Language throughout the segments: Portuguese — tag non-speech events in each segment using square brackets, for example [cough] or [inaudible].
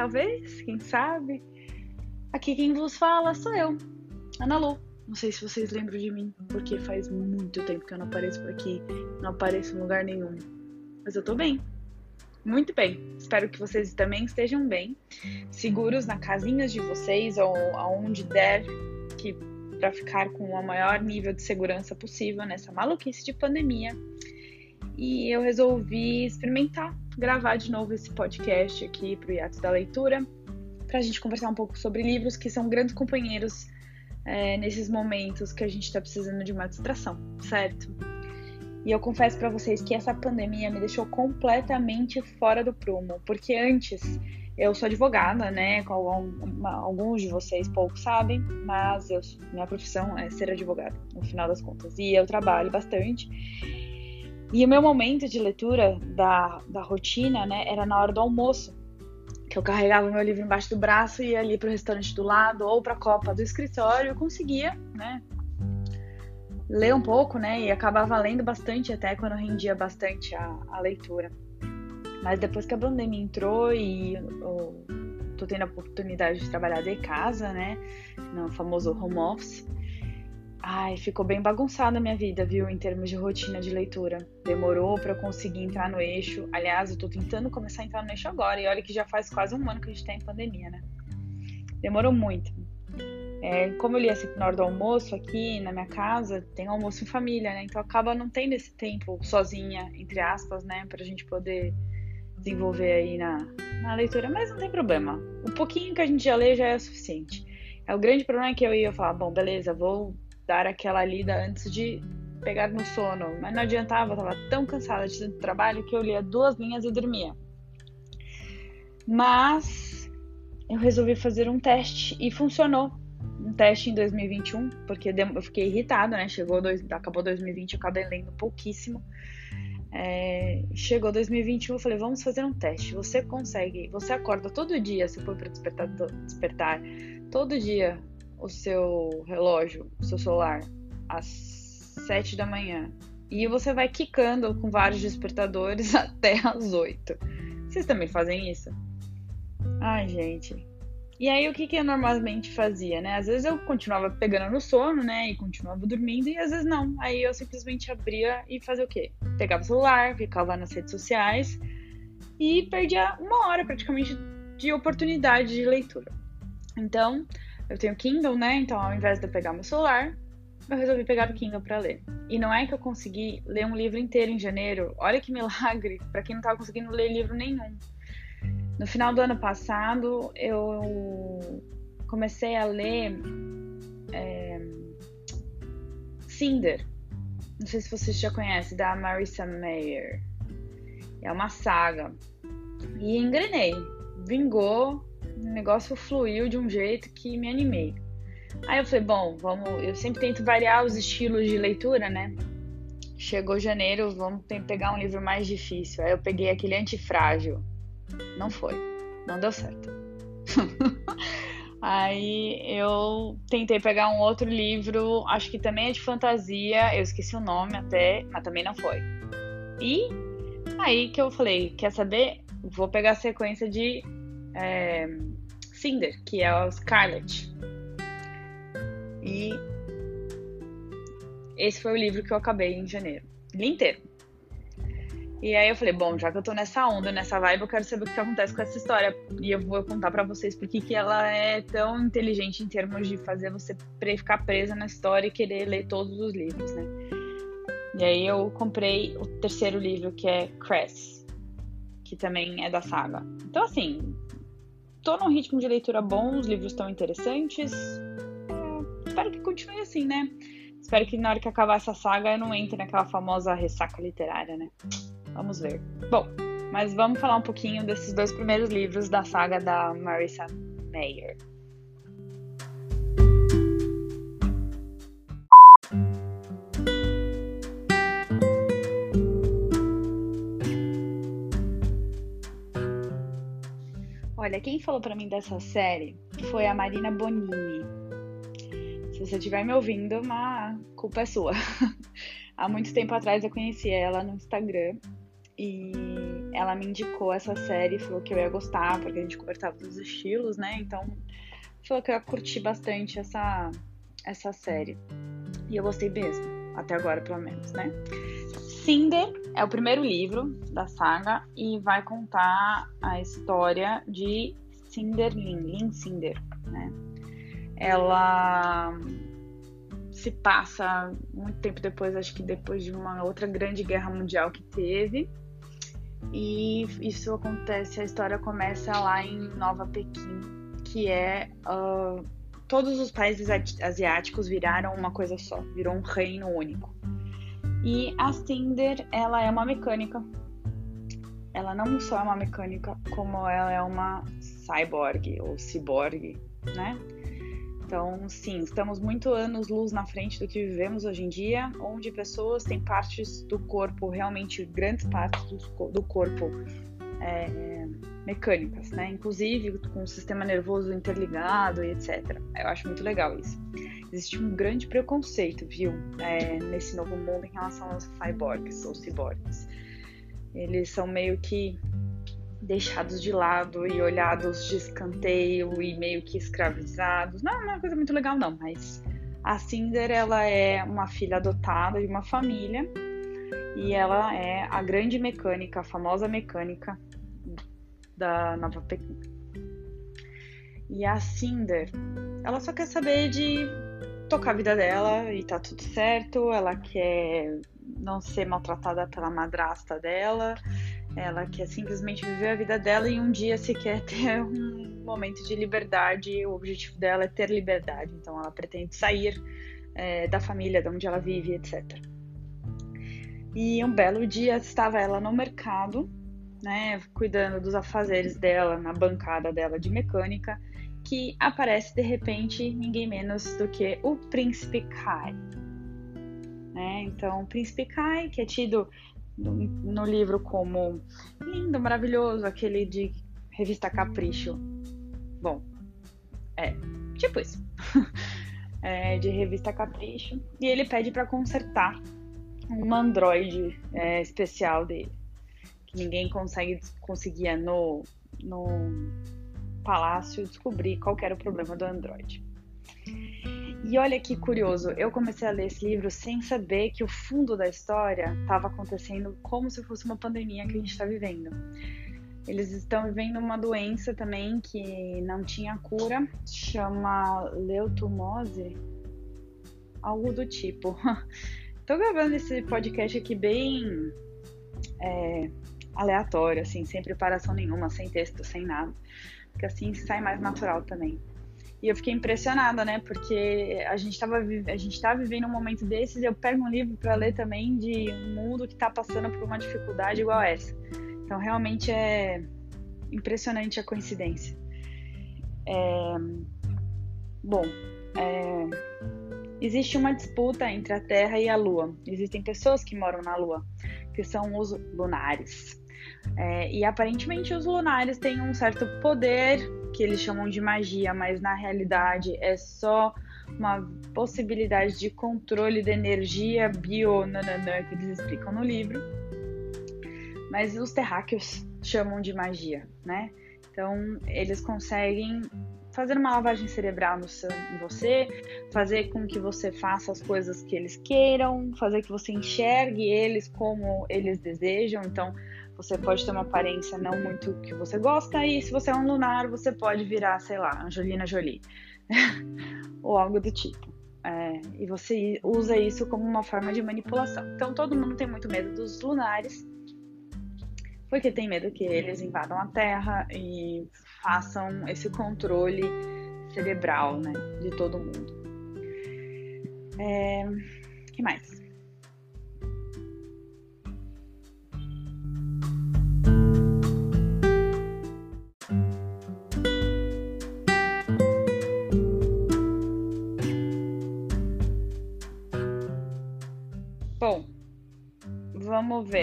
talvez, quem sabe. Aqui quem vos fala sou eu, Ana Lu. Não sei se vocês lembram de mim, porque faz muito tempo que eu não apareço por aqui, não apareço em lugar nenhum. Mas eu tô bem, muito bem. Espero que vocês também estejam bem, seguros na casinhas de vocês ou aonde der, que para ficar com o maior nível de segurança possível nessa maluquice de pandemia e eu resolvi experimentar gravar de novo esse podcast aqui para o Iatos da Leitura, para a gente conversar um pouco sobre livros que são grandes companheiros é, nesses momentos que a gente está precisando de uma distração, certo? E eu confesso para vocês que essa pandemia me deixou completamente fora do prumo, porque antes eu sou advogada, né? Alguns de vocês poucos sabem, mas eu, minha profissão é ser advogada, no final das contas. E eu trabalho bastante. E o meu momento de leitura da, da rotina, né, era na hora do almoço, que eu carregava o meu livro embaixo do braço e ia ali para o restaurante do lado ou para a copa do escritório, eu conseguia, né, ler um pouco, né, e acabava lendo bastante até quando rendia bastante a, a leitura. Mas depois que a pandemia entrou e eu tô tendo a oportunidade de trabalhar de casa, né, no famoso home office, Ai, ficou bem bagunçada a minha vida, viu, em termos de rotina de leitura. Demorou para eu conseguir entrar no eixo. Aliás, eu tô tentando começar a entrar no eixo agora, e olha que já faz quase um ano que a gente tá em pandemia, né? Demorou muito. É, como eu li assim na hora do almoço aqui na minha casa, tem almoço em família, né? Então acaba não tendo esse tempo sozinha, entre aspas, né? Pra gente poder desenvolver aí na, na leitura, mas não tem problema. O pouquinho que a gente já lê já é suficiente. É, o grande problema é que eu ia falar, bom, beleza, vou dar aquela lida antes de pegar no sono. Mas não adiantava, tava tão cansada de tanto trabalho que eu lia duas linhas e dormia. Mas eu resolvi fazer um teste e funcionou. Um teste em 2021, porque eu fiquei irritada, né? Chegou dois, acabou 2020, eu acabei lendo pouquíssimo. É, chegou 2021, eu falei, vamos fazer um teste. Você consegue, você acorda todo dia, se for para despertar, despertar, todo dia o seu relógio, o seu celular, às 7 da manhã e você vai quicando com vários despertadores [laughs] até às 8. Vocês também fazem isso? Ai, gente. E aí, o que, que eu normalmente fazia, né? Às vezes eu continuava pegando no sono, né? E continuava dormindo, e às vezes não. Aí eu simplesmente abria e fazia o quê? Pegava o celular, ficava nas redes sociais e perdia uma hora praticamente de oportunidade de leitura. Então, eu tenho Kindle, né? Então, ao invés de eu pegar meu celular, eu resolvi pegar o Kindle para ler. E não é que eu consegui ler um livro inteiro em janeiro. Olha que milagre, [laughs] para quem não tava conseguindo ler livro nenhum. No final do ano passado, eu comecei a ler é, Cinder. Não sei se vocês já conhecem, da Marissa Mayer. É uma saga. E engrenei. Vingou, o negócio fluiu de um jeito que me animei. Aí eu falei, bom, vamos. Eu sempre tento variar os estilos de leitura, né? Chegou janeiro, vamos pegar um livro mais difícil. Aí eu peguei aquele antifrágil. Não foi. Não deu certo. [laughs] Aí eu tentei pegar um outro livro, acho que também é de fantasia, eu esqueci o nome até, mas também não foi. E aí que eu falei, quer saber? Vou pegar a sequência de é, Cinder, que é o Scarlet. E esse foi o livro que eu acabei em janeiro. Li inteiro. E aí eu falei, bom, já que eu tô nessa onda, nessa vibe, eu quero saber o que acontece com essa história. E eu vou contar para vocês porque que ela é tão inteligente em termos de fazer você ficar presa na história e querer ler todos os livros, né? E aí eu comprei o terceiro livro, que é Cress, que também é da saga. Então, assim, tô num ritmo de leitura bom, os livros estão interessantes. É, espero que continue assim, né? Espero que na hora que acabar essa saga eu não entre naquela famosa ressaca literária, né? Vamos ver. Bom, mas vamos falar um pouquinho desses dois primeiros livros da saga da Marissa Mayer. Olha, quem falou para mim dessa série foi a Marina Bonini. Se você estiver me ouvindo, a culpa é sua. [laughs] Há muito tempo atrás eu conheci ela no Instagram e ela me indicou essa série, falou que eu ia gostar, porque a gente conversava dos estilos, né? Então, falou que eu ia curtir bastante essa, essa série. E eu gostei mesmo, até agora pelo menos, né? Cinder é o primeiro livro da saga e vai contar a história de Cinderlin, Lin Cinder, né? Ela se passa muito tempo depois, acho que depois de uma outra grande guerra mundial que teve. E isso acontece, a história começa lá em Nova Pequim, que é uh, todos os países asiáticos viraram uma coisa só, virou um reino único. E a Cinder, ela é uma mecânica. Ela não só é uma mecânica, como ela é uma cyborg ou ciborgue, né? Então, sim, estamos muito anos luz na frente do que vivemos hoje em dia, onde pessoas têm partes do corpo, realmente grandes partes do, corpo é, mecânicas, né? Inclusive com o sistema nervoso interligado e etc. Eu acho muito legal isso. Existe um grande preconceito, viu, é, nesse novo mundo em relação aos cyborgs ou ciborgues. Eles são meio que deixados de lado e olhados de escanteio e meio que escravizados. Não, não é uma coisa muito legal não, mas a Cinder ela é uma filha adotada de uma família e ela é a grande mecânica, a famosa mecânica da Nova. E a Cinder, ela só quer saber de tocar a vida dela e tá tudo certo, ela quer não ser maltratada pela madrasta dela ela quer simplesmente viver a vida dela e um dia se quer [laughs] ter um momento de liberdade. O objetivo dela é ter liberdade. Então ela pretende sair é, da família, de onde ela vive, etc. E um belo dia estava ela no mercado, né, cuidando dos afazeres dela, na bancada dela de mecânica, que aparece de repente ninguém menos do que o Príncipe Kai. Né? Então, o Príncipe Kai, que é tido no, livro como lindo, maravilhoso, aquele de revista Capricho. Bom, é, tipo isso. [laughs] é, de revista Capricho. E ele pede para consertar um Android é, especial dele. Que ninguém consegue conseguia no, no palácio descobrir qual era o problema do Android. E olha que curioso, eu comecei a ler esse livro sem saber que o fundo da história estava acontecendo como se fosse uma pandemia que a gente está vivendo. Eles estão vivendo uma doença também que não tinha cura, chama leutomose, algo do tipo. [laughs] Tô gravando esse podcast aqui bem é, aleatório, assim, sem preparação nenhuma, sem texto, sem nada, porque assim sai mais natural também. E eu fiquei impressionada, né? Porque a gente tava a gente tá vivendo um momento desses eu pego um livro para ler também de um mundo que está passando por uma dificuldade igual essa. Então realmente é impressionante a coincidência. É... Bom, é... existe uma disputa entre a Terra e a Lua. Existem pessoas que moram na Lua, que são os lunares. É... E aparentemente os lunares têm um certo poder que eles chamam de magia, mas na realidade é só uma possibilidade de controle da energia bio nananã, que eles explicam no livro. Mas os terráqueos chamam de magia, né? Então eles conseguem fazer uma lavagem cerebral no seu, em você, fazer com que você faça as coisas que eles queiram, fazer que você enxergue eles como eles desejam. Então você pode ter uma aparência não muito que você gosta, e se você é um lunar, você pode virar, sei lá, Angelina Jolie. [laughs] Ou algo do tipo. É, e você usa isso como uma forma de manipulação. Então todo mundo tem muito medo dos lunares, porque tem medo que eles invadam a Terra e façam esse controle cerebral, né, de todo mundo. É, que mais?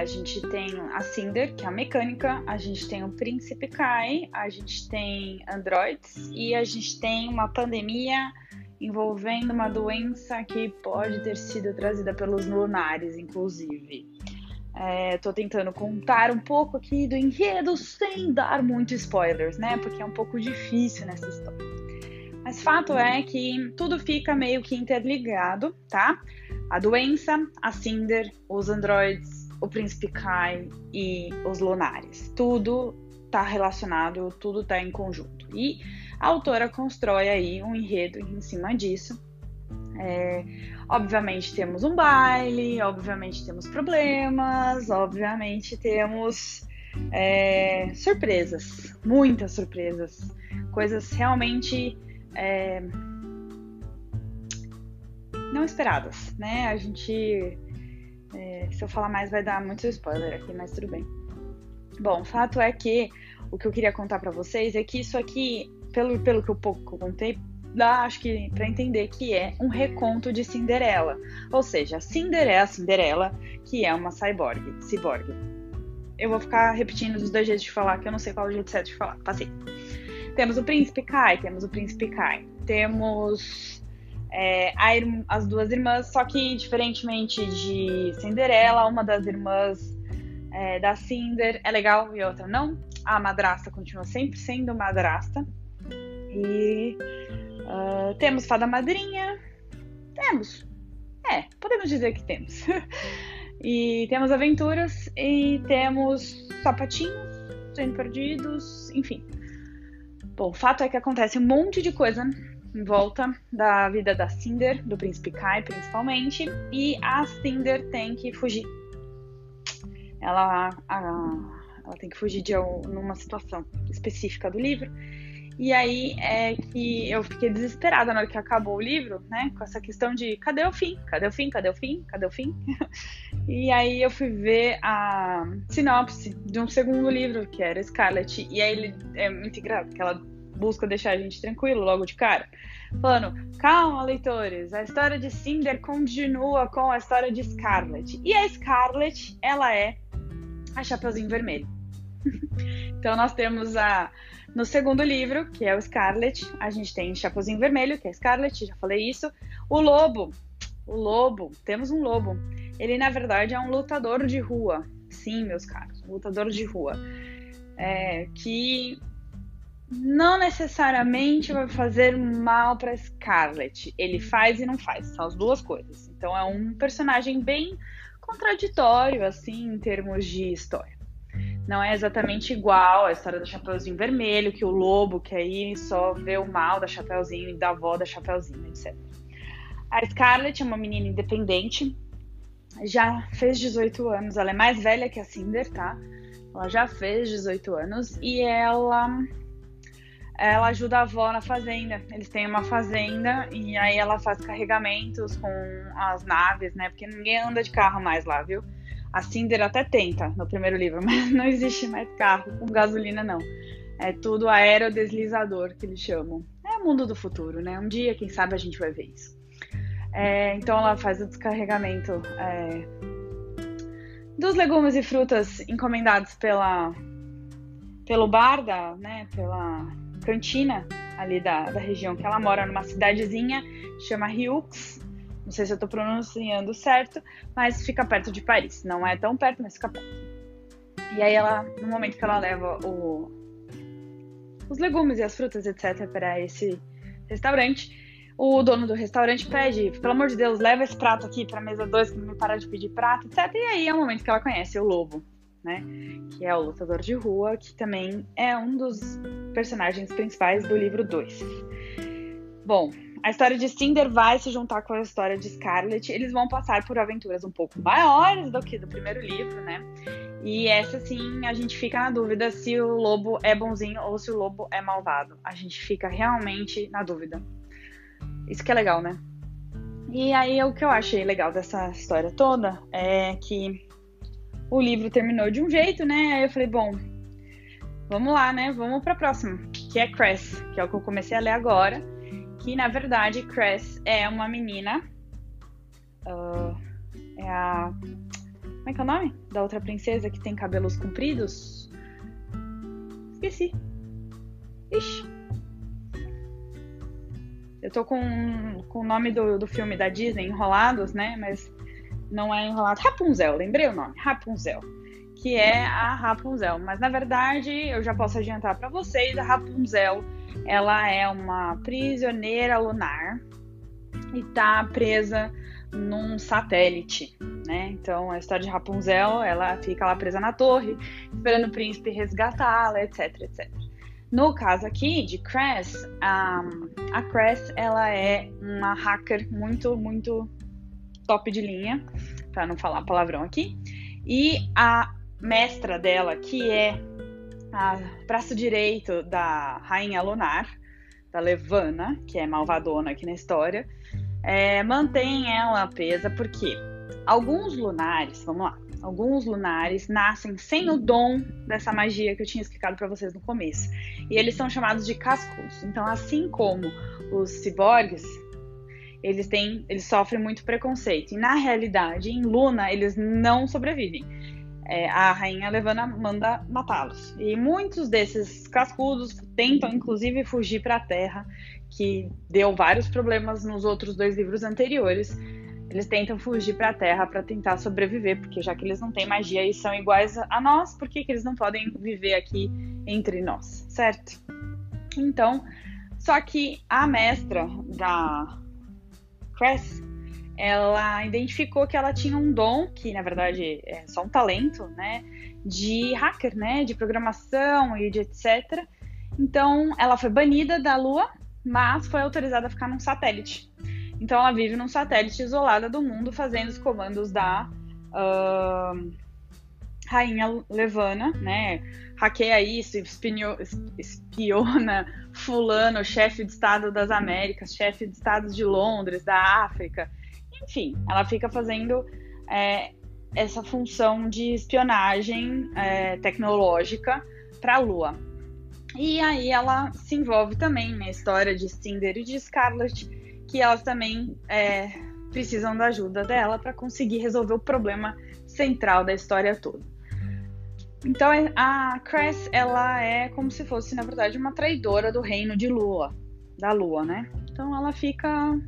A gente tem a Cinder, que é a mecânica, a gente tem o Príncipe Kai, a gente tem androids e a gente tem uma pandemia envolvendo uma doença que pode ter sido trazida pelos lunares, inclusive. Estou é, tentando contar um pouco aqui do enredo sem dar muito spoilers, né? Porque é um pouco difícil nessa história. Mas fato é que tudo fica meio que interligado, tá? A doença, a Cinder, os androides, o príncipe Kai e os lunares. Tudo tá relacionado, tudo tá em conjunto. E a autora constrói aí um enredo em cima disso. É, obviamente temos um baile, obviamente temos problemas, obviamente temos é, surpresas, muitas surpresas, coisas realmente é, não esperadas, né? A gente, é, se eu falar mais vai dar muito spoiler aqui, mas tudo bem. Bom, fato é que o que eu queria contar para vocês é que isso aqui, pelo, pelo que eu pouco contei, dá, acho que, para entender que é um reconto de Cinderela. Ou seja, Cinderela, Cinderela, que é uma cyborg, cyborg. Eu vou ficar repetindo os dois jeitos de falar, que eu não sei qual é o jeito certo de falar. Passei. Temos o príncipe Kai, temos o príncipe Kai. Temos é, as duas irmãs, só que diferentemente de Cinderela, uma das irmãs é, da Cinder é legal e a outra não. A madrasta continua sempre sendo madrasta. E uh, temos fada madrinha. Temos. É, podemos dizer que temos. [laughs] e temos aventuras e temos sapatinhos sendo perdidos, enfim. Bom, o fato é que acontece um monte de coisa em volta da vida da Cinder, do príncipe Kai principalmente, e a Cinder tem que fugir ela, a, ela tem que fugir de numa situação específica do livro. E aí é que eu fiquei desesperada na hora que acabou o livro, né? Com essa questão de cadê o fim? Cadê o fim? Cadê o fim? Cadê o fim? [laughs] e aí eu fui ver a sinopse de um segundo livro, que era Scarlet. E aí ele é muito engraçado, porque ela busca deixar a gente tranquilo logo de cara. Falando, calma, leitores, a história de Cinder continua com a história de Scarlet. E a Scarlet, ela é a Chapeuzinho Vermelho. [laughs] então nós temos a no segundo livro, que é o Scarlet, a gente tem Chapeuzinho Vermelho, que é Scarlet, já falei isso. O lobo, o lobo, temos um lobo. Ele na verdade é um lutador de rua. Sim, meus caros, lutador de rua. É, que não necessariamente vai fazer mal para Scarlet. Ele faz e não faz, são as duas coisas. Então é um personagem bem contraditório, assim, em termos de história. Não é exatamente igual a história do Chapeuzinho Vermelho, que o lobo que aí só vê o mal da Chapeuzinho e da avó da Chapeuzinho, etc. A Scarlett é uma menina independente, já fez 18 anos, ela é mais velha que a Cinder, tá? Ela já fez 18 anos e ela ela ajuda a avó na fazenda. Eles têm uma fazenda e aí ela faz carregamentos com as naves, né? Porque ninguém anda de carro mais lá, viu? A Cinder até tenta no primeiro livro, [laughs] mas não existe mais carro com gasolina, não. É tudo aerodeslizador que eles chamam. É o mundo do futuro, né? Um dia, quem sabe, a gente vai ver isso. É, então ela faz o descarregamento é, dos legumes e frutas encomendados pela, pelo Barda, né? Pela cantina ali da, da região que ela mora, numa cidadezinha, chama Riux. Não sei se eu tô pronunciando certo, mas fica perto de Paris. Não é tão perto, mas fica perto. E aí ela, no momento que ela leva o, os legumes e as frutas, etc, para esse restaurante, o dono do restaurante pede, pelo amor de Deus, leva esse prato aqui para mesa 2, que não me para de pedir prato, etc. E aí é o momento que ela conhece o lobo né? Que é o lutador de rua, que também é um dos personagens principais do livro 2. Bom, a história de Cinder vai se juntar com a história de Scarlet. Eles vão passar por aventuras um pouco maiores do que do primeiro livro, né? E essa sim, a gente fica na dúvida se o lobo é bonzinho ou se o lobo é malvado. A gente fica realmente na dúvida. Isso que é legal, né? E aí o que eu achei legal dessa história toda é que o livro terminou de um jeito, né? Aí eu falei, bom, vamos lá, né? Vamos para a próxima, que é Cress, que é o que eu comecei a ler agora. Que na verdade Cress é uma menina. Uh, é a. Como é que é o nome? Da outra princesa que tem cabelos compridos? Esqueci. Ixi. Eu tô com, com o nome do, do filme da Disney, Enrolados, né? Mas não é enrolado. Rapunzel, lembrei o nome, Rapunzel. Que é a Rapunzel. Mas na verdade, eu já posso adiantar para vocês, a Rapunzel, ela é uma prisioneira lunar e tá presa num satélite, né? Então a história de Rapunzel, ela fica lá presa na torre, esperando o príncipe resgatá-la, etc, etc. No caso aqui de Cress, a, a Cress ela é uma hacker muito, muito top de linha, para não falar palavrão aqui. E a mestra dela, que é a braço direito da rainha lunar, da Levana, que é malvadona aqui na história, é, mantém ela presa porque alguns lunares, vamos lá, alguns lunares nascem sem o dom dessa magia que eu tinha explicado para vocês no começo. E eles são chamados de cascos. Então, assim como os ciborgues, eles têm, eles sofrem muito preconceito. E na realidade, em Luna, eles não sobrevivem. É, a rainha Levana manda matá-los. E muitos desses cascudos tentam, inclusive, fugir para a Terra, que deu vários problemas nos outros dois livros anteriores eles tentam fugir para a Terra para tentar sobreviver, porque já que eles não têm magia e são iguais a nós, por que, que eles não podem viver aqui entre nós, certo? Então, só que a mestra da Cress, ela identificou que ela tinha um dom, que na verdade é só um talento, né, de hacker, né, de programação e de etc. Então, ela foi banida da Lua, mas foi autorizada a ficar num satélite. Então ela vive num satélite isolada do mundo, fazendo os comandos da uh, rainha Levana, né? Hackeia isso, espinho, espiona fulano, chefe de Estado das Américas, chefe de Estado de Londres, da África. Enfim, ela fica fazendo é, essa função de espionagem é, tecnológica para a Lua. E aí ela se envolve também na história de Cinder e de Scarlet, que elas também é, precisam da ajuda dela para conseguir resolver o problema central da história toda. Então a Cress ela é como se fosse na verdade uma traidora do reino de Lua, da Lua, né? Então ela fica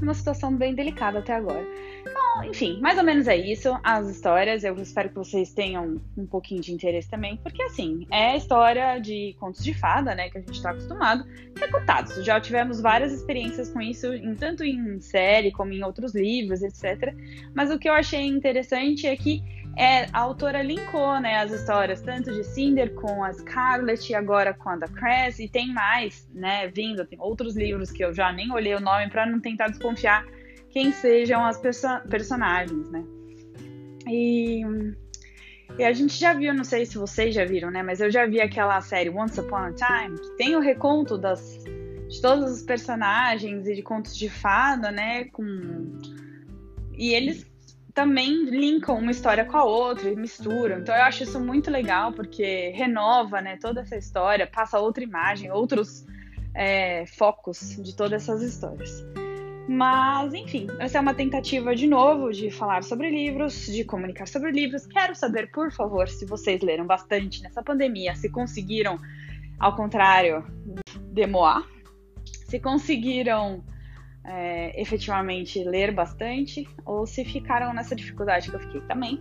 numa situação bem delicada até agora. Bom, enfim, mais ou menos é isso, as histórias. Eu espero que vocês tenham um pouquinho de interesse também, porque assim, é história de contos de fada, né, que a gente tá acostumado, recortados. Já tivemos várias experiências com isso, tanto em série como em outros livros, etc. Mas o que eu achei interessante é que é, a autora linkou né, as histórias tanto de Cinder com a Scarlett e agora com a da Cress, e tem mais, né, vindo, tem outros livros que eu já nem olhei o nome para não tentar desconfiar quem sejam as perso personagens, né. E, e, a gente já viu, não sei se vocês já viram, né, mas eu já vi aquela série Once Upon a Time, que tem o reconto das, de todos os personagens e de contos de fada, né, com... E eles também linkam uma história com a outra e misturam. Então eu acho isso muito legal porque renova, né, toda essa história, passa outra imagem, outros é, focos de todas essas histórias. Mas, enfim, essa é uma tentativa de novo de falar sobre livros, de comunicar sobre livros. Quero saber, por favor, se vocês leram bastante nessa pandemia, se conseguiram, ao contrário, demoar, se conseguiram é, efetivamente ler bastante ou se ficaram nessa dificuldade que eu fiquei também.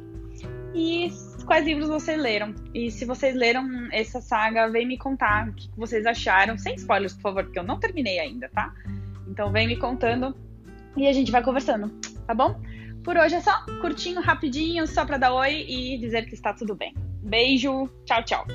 E quais livros vocês leram? E se vocês leram essa saga, vem me contar o que vocês acharam, sem spoilers, por favor, porque eu não terminei ainda, tá? Então vem me contando e a gente vai conversando, tá bom? Por hoje é só curtinho, rapidinho, só para dar oi e dizer que está tudo bem. Beijo, tchau, tchau.